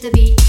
to the beat.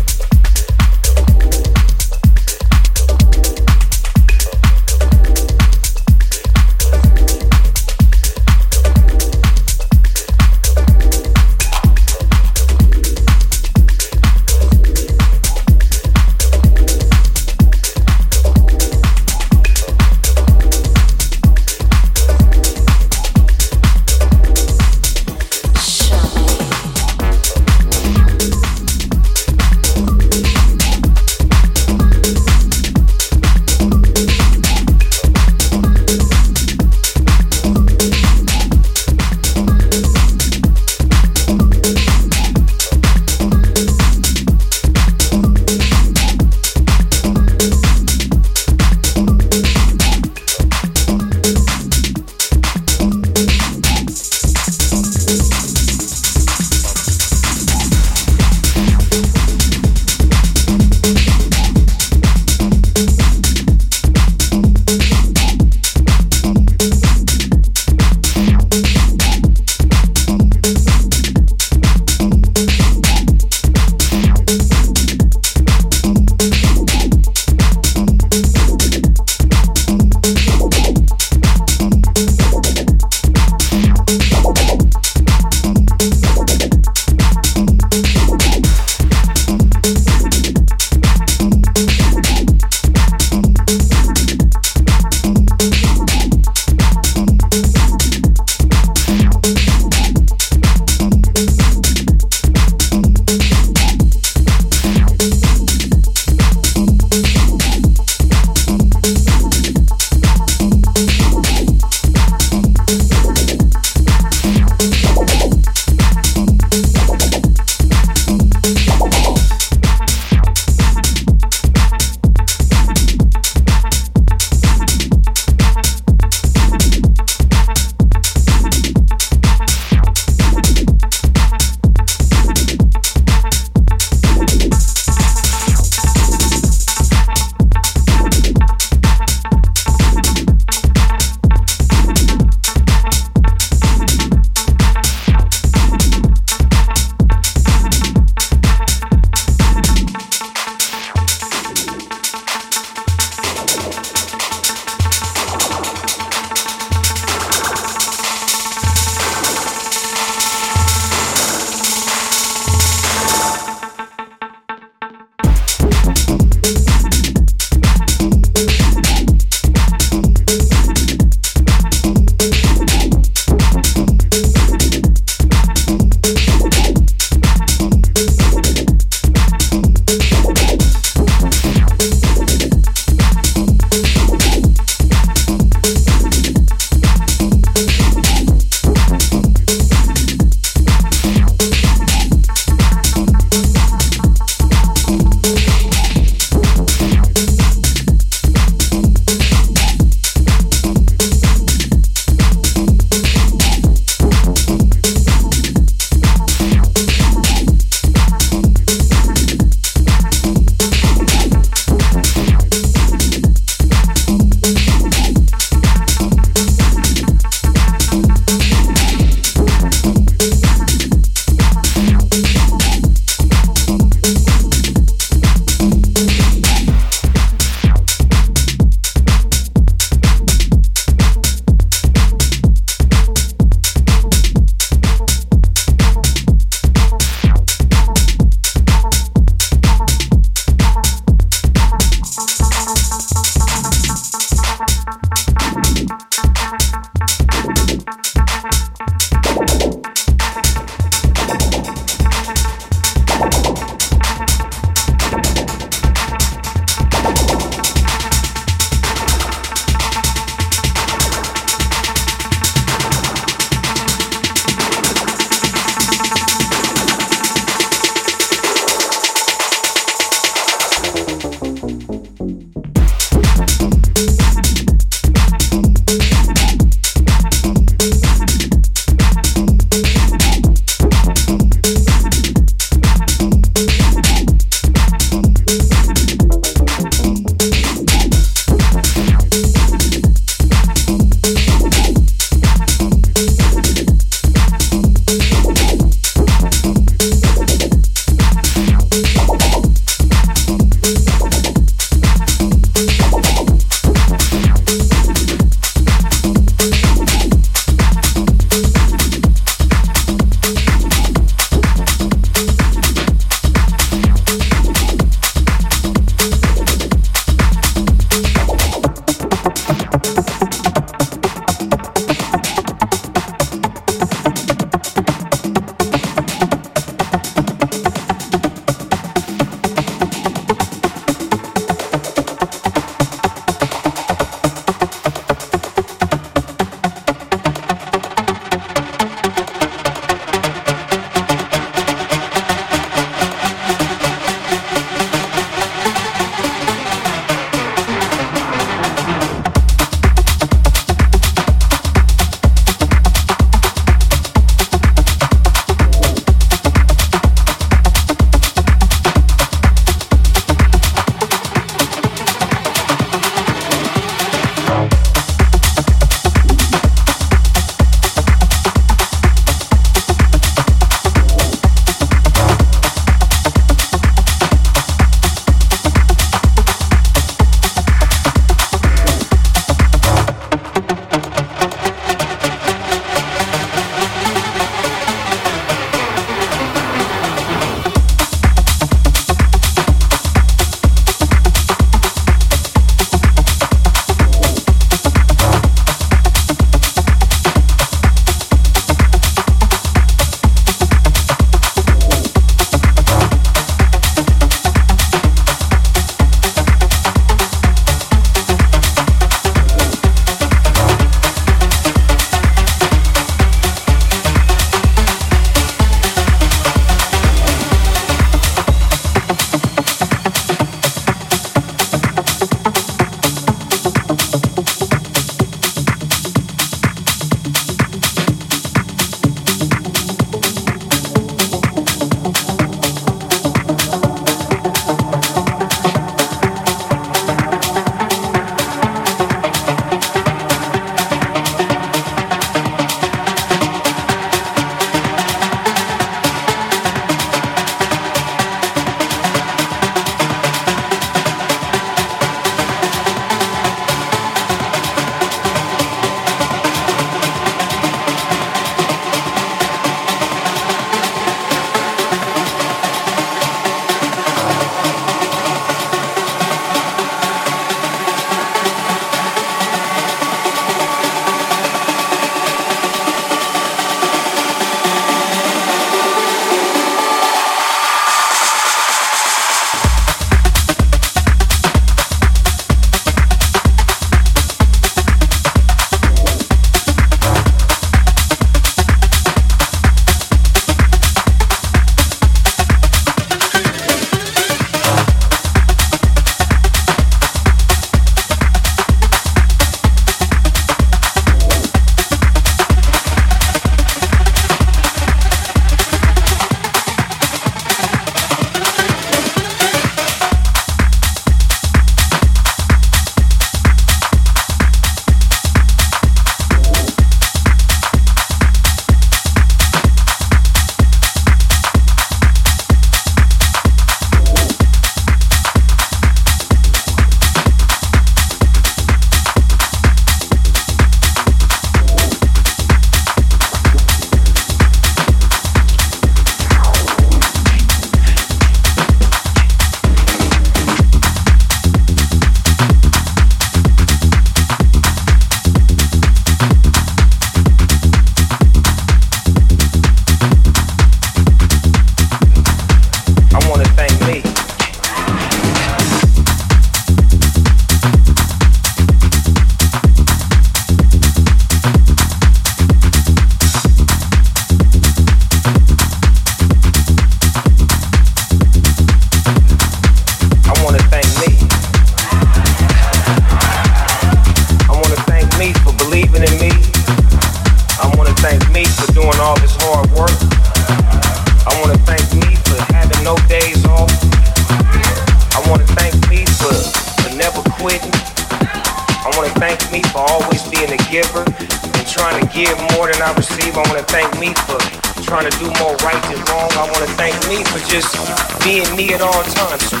Me at all times. come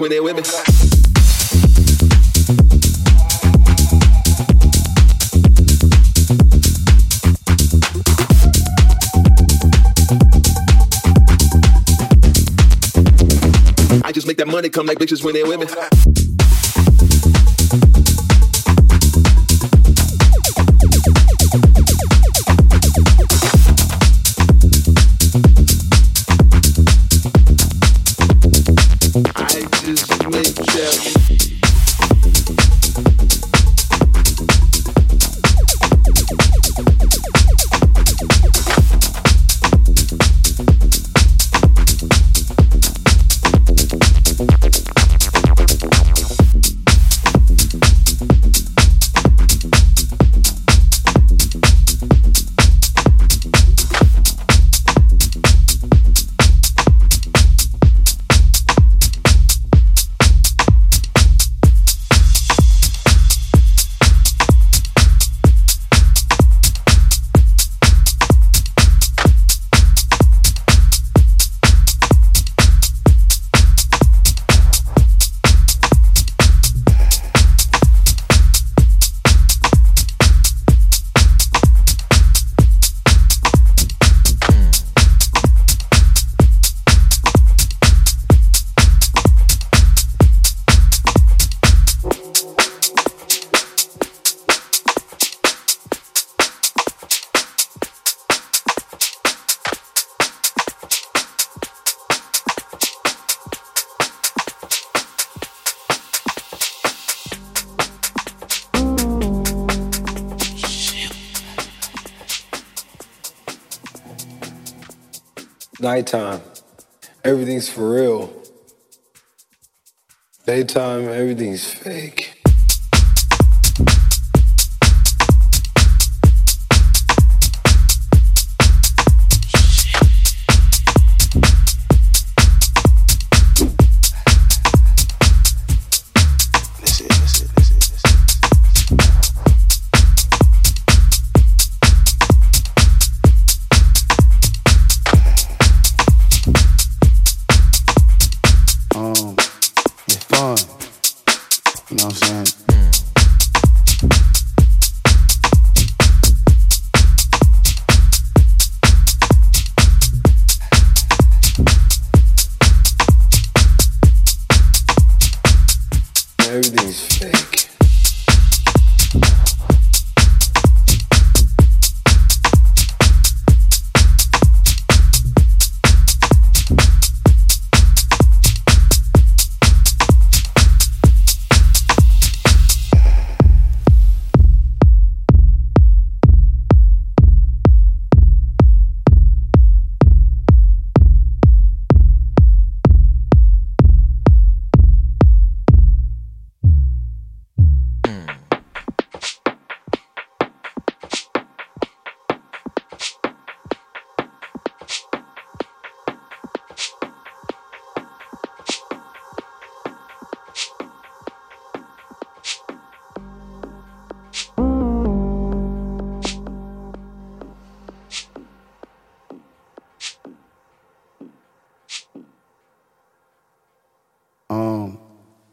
when they're women. I just make that money come like bitches when they're women. Nighttime, everything's for real. Daytime, everything's fake.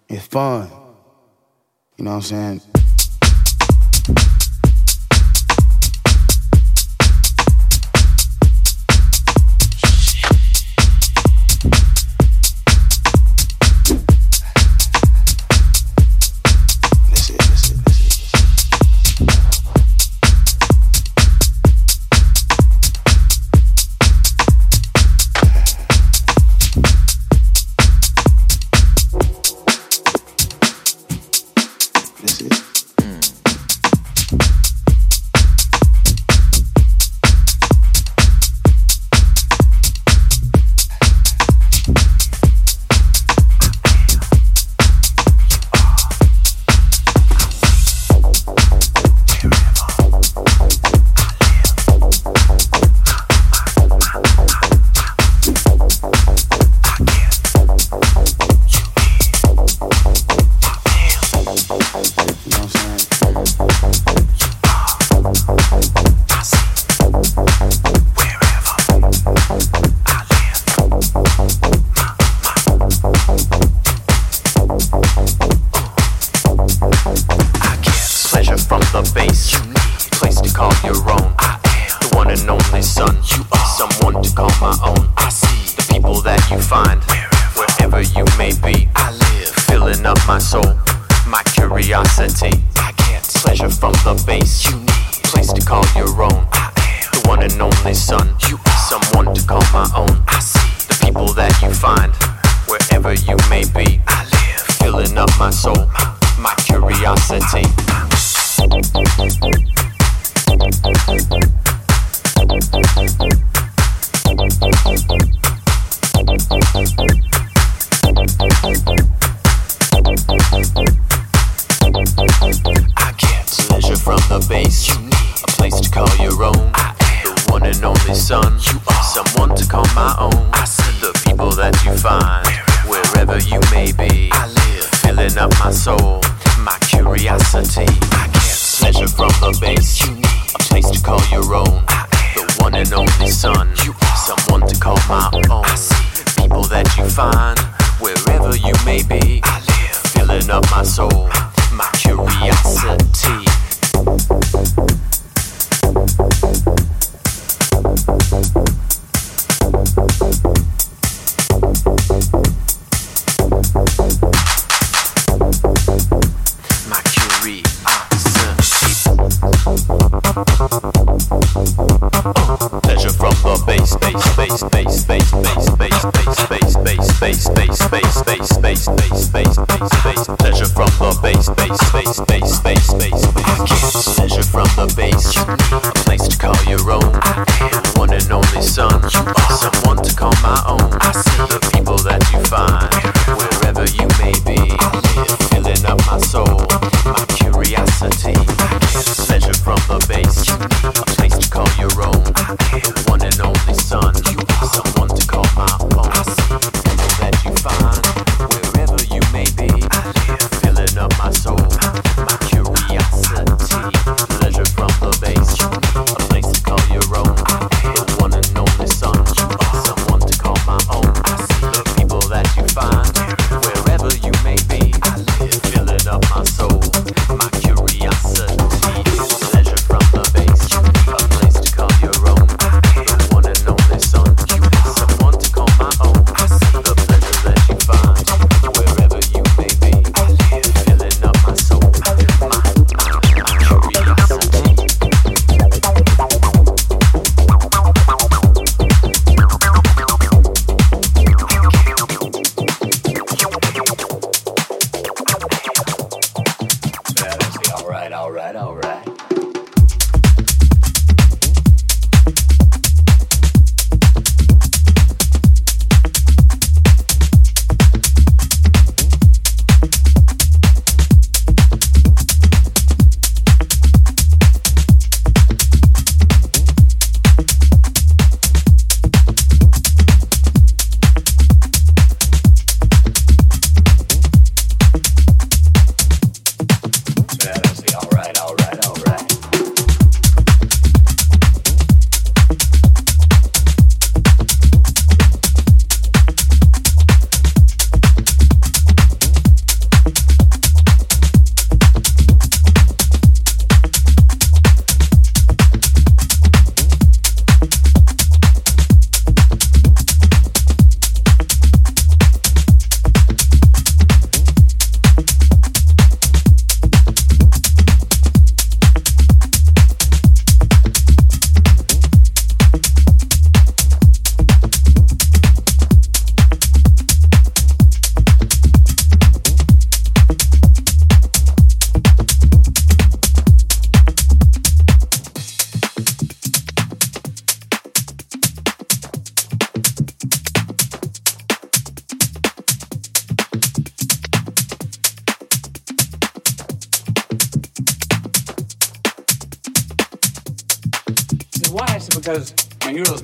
It's fun. You know what I'm saying? My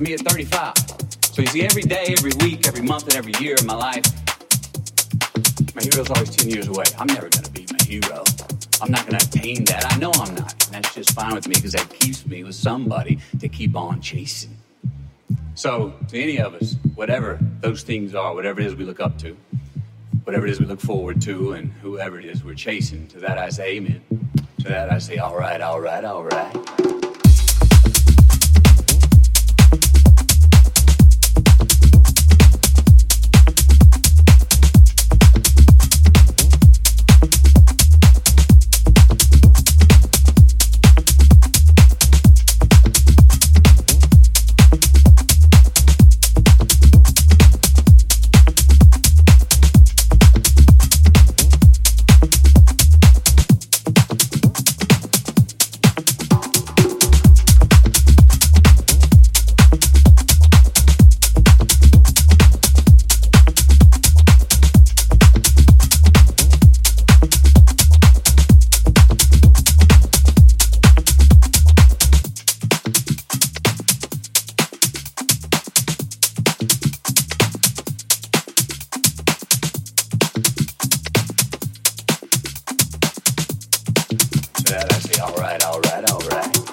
me at 35. So you see, every day, every week, every month, and every year of my life, my hero's always 10 years away. I'm never going to be my hero. I'm not going to attain that. I know I'm not. And that's just fine with me because that keeps me with somebody to keep on chasing. So, to any of us, whatever those things are, whatever it is we look up to, whatever it is we look forward to, and whoever it is we're chasing, to that I say amen. To that I say, all right, all right, all right. Vida mía se da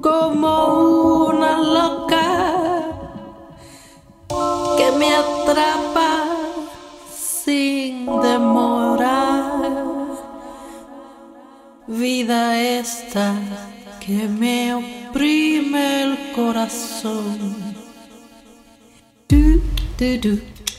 como una loca que me atrapa sin demorar. Vida esta que me oprime el corazón. Du, do do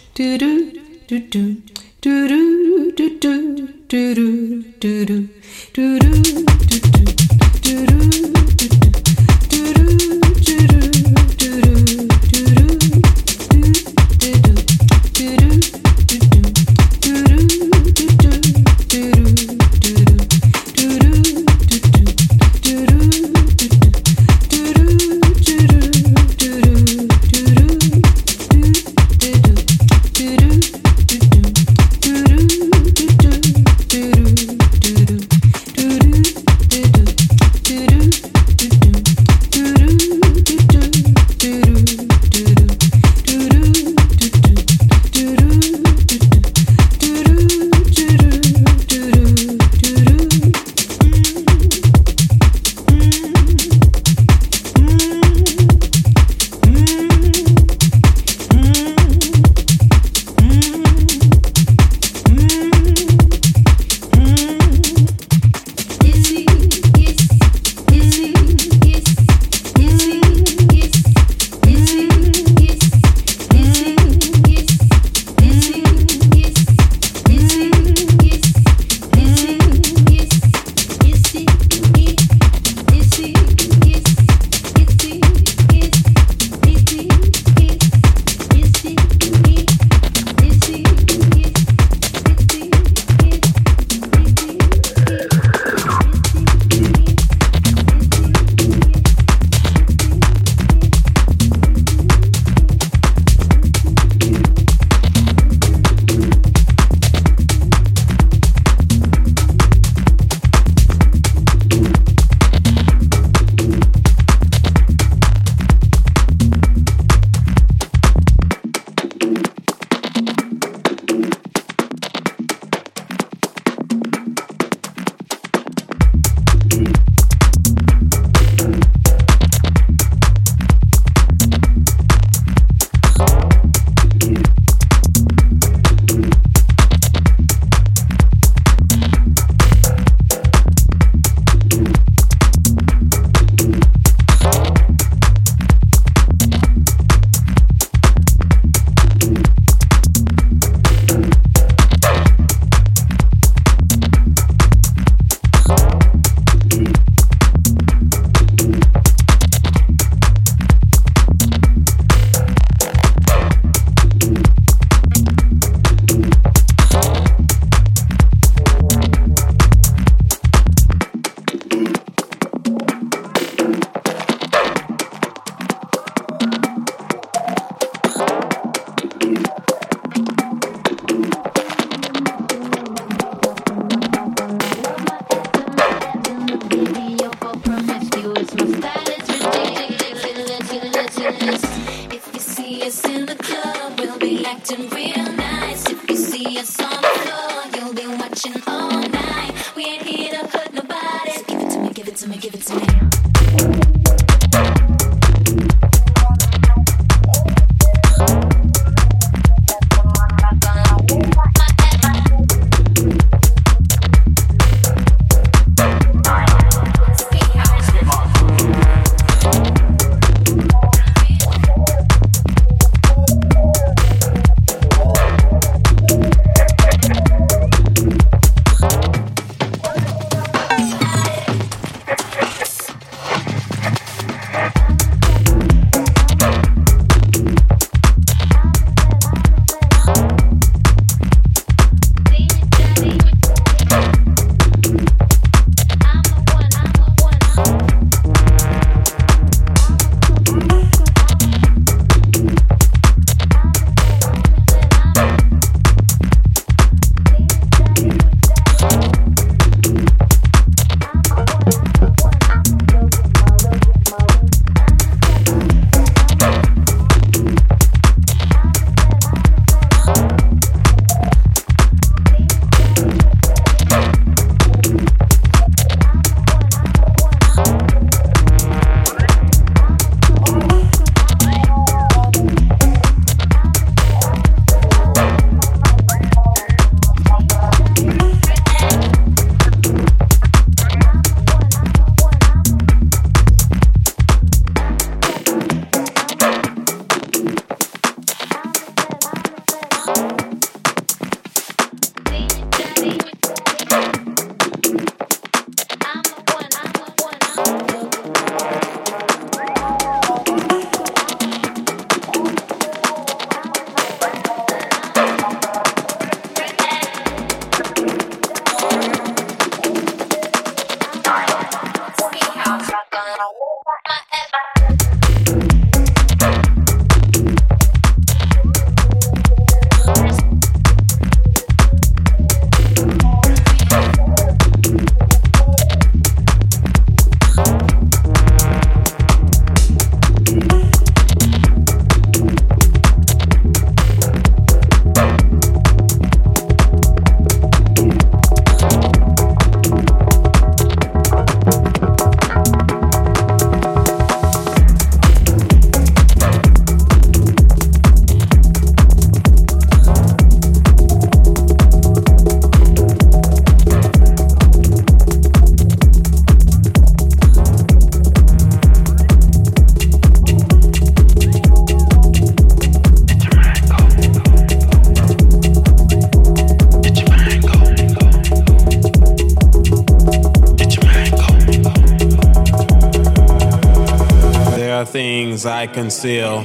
Oh,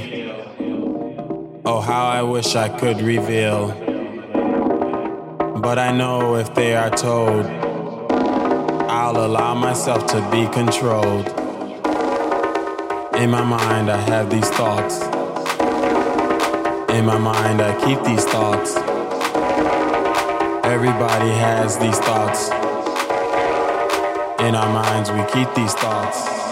how I wish I could reveal. But I know if they are told, I'll allow myself to be controlled. In my mind, I have these thoughts. In my mind, I keep these thoughts. Everybody has these thoughts. In our minds, we keep these thoughts.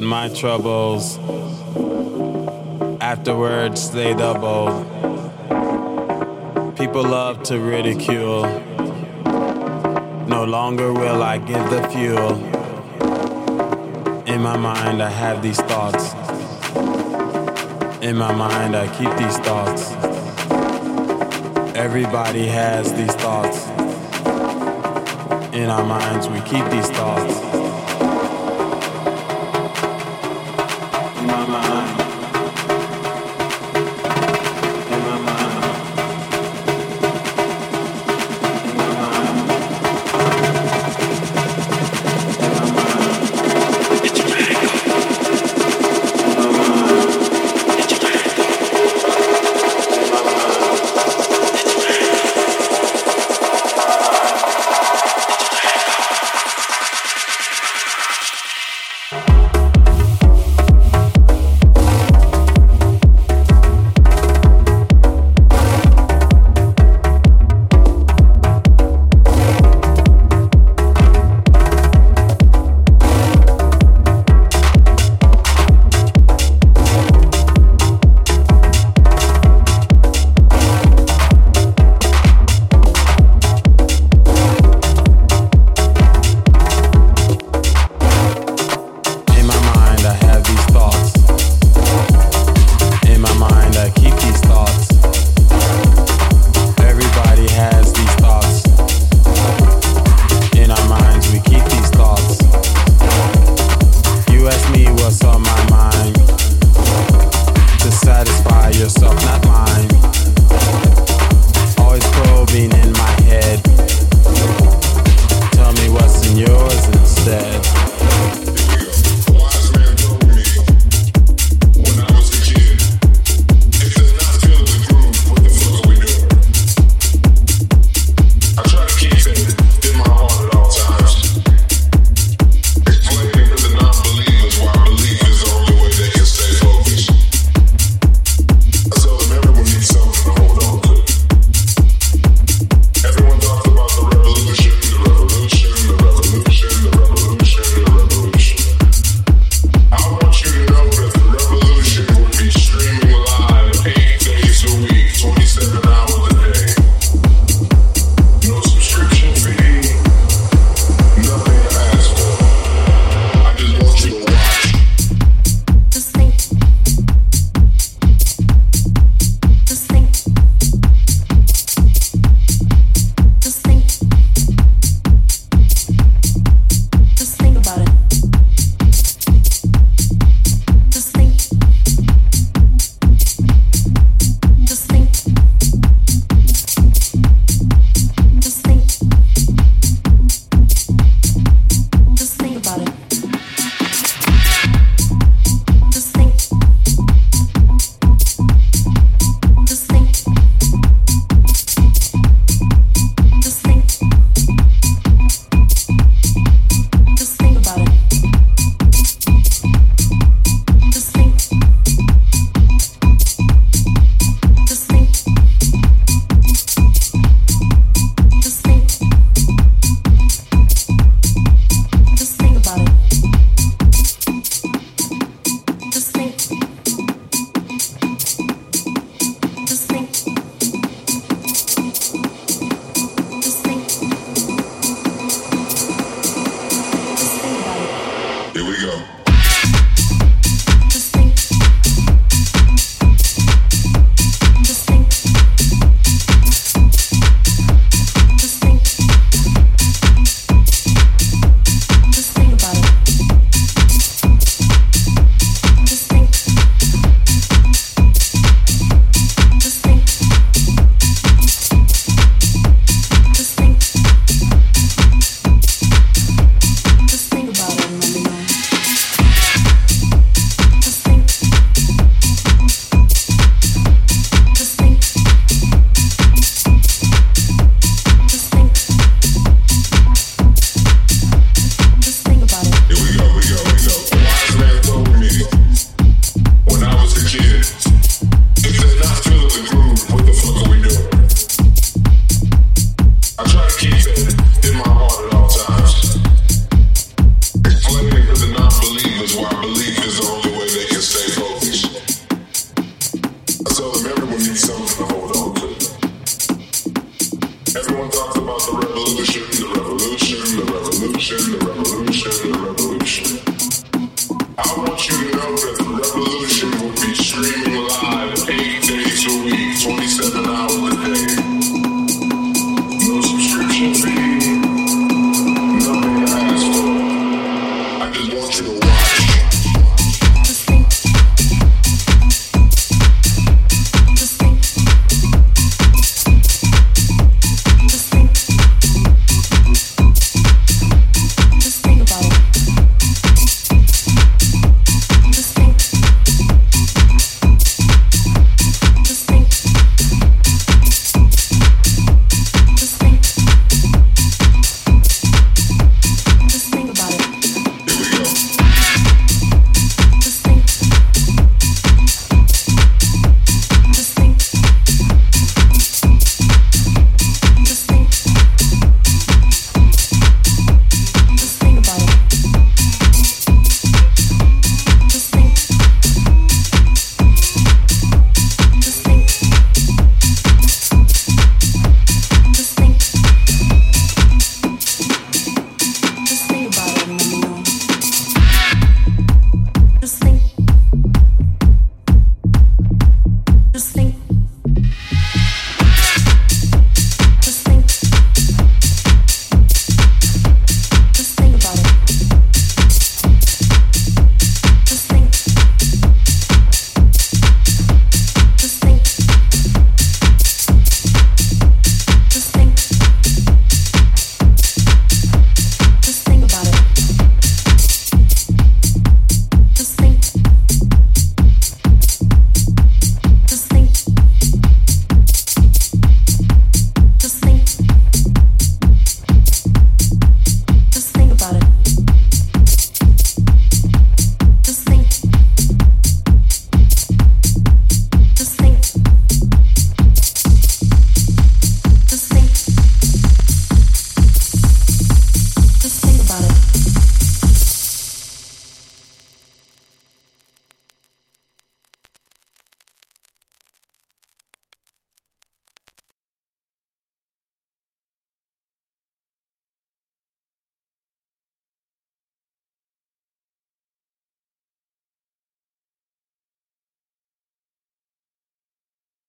My troubles, afterwards they doubled. People love to ridicule. No longer will I give the fuel. In my mind, I have these thoughts. In my mind, I keep these thoughts. Everybody has these thoughts. In our minds, we keep these thoughts.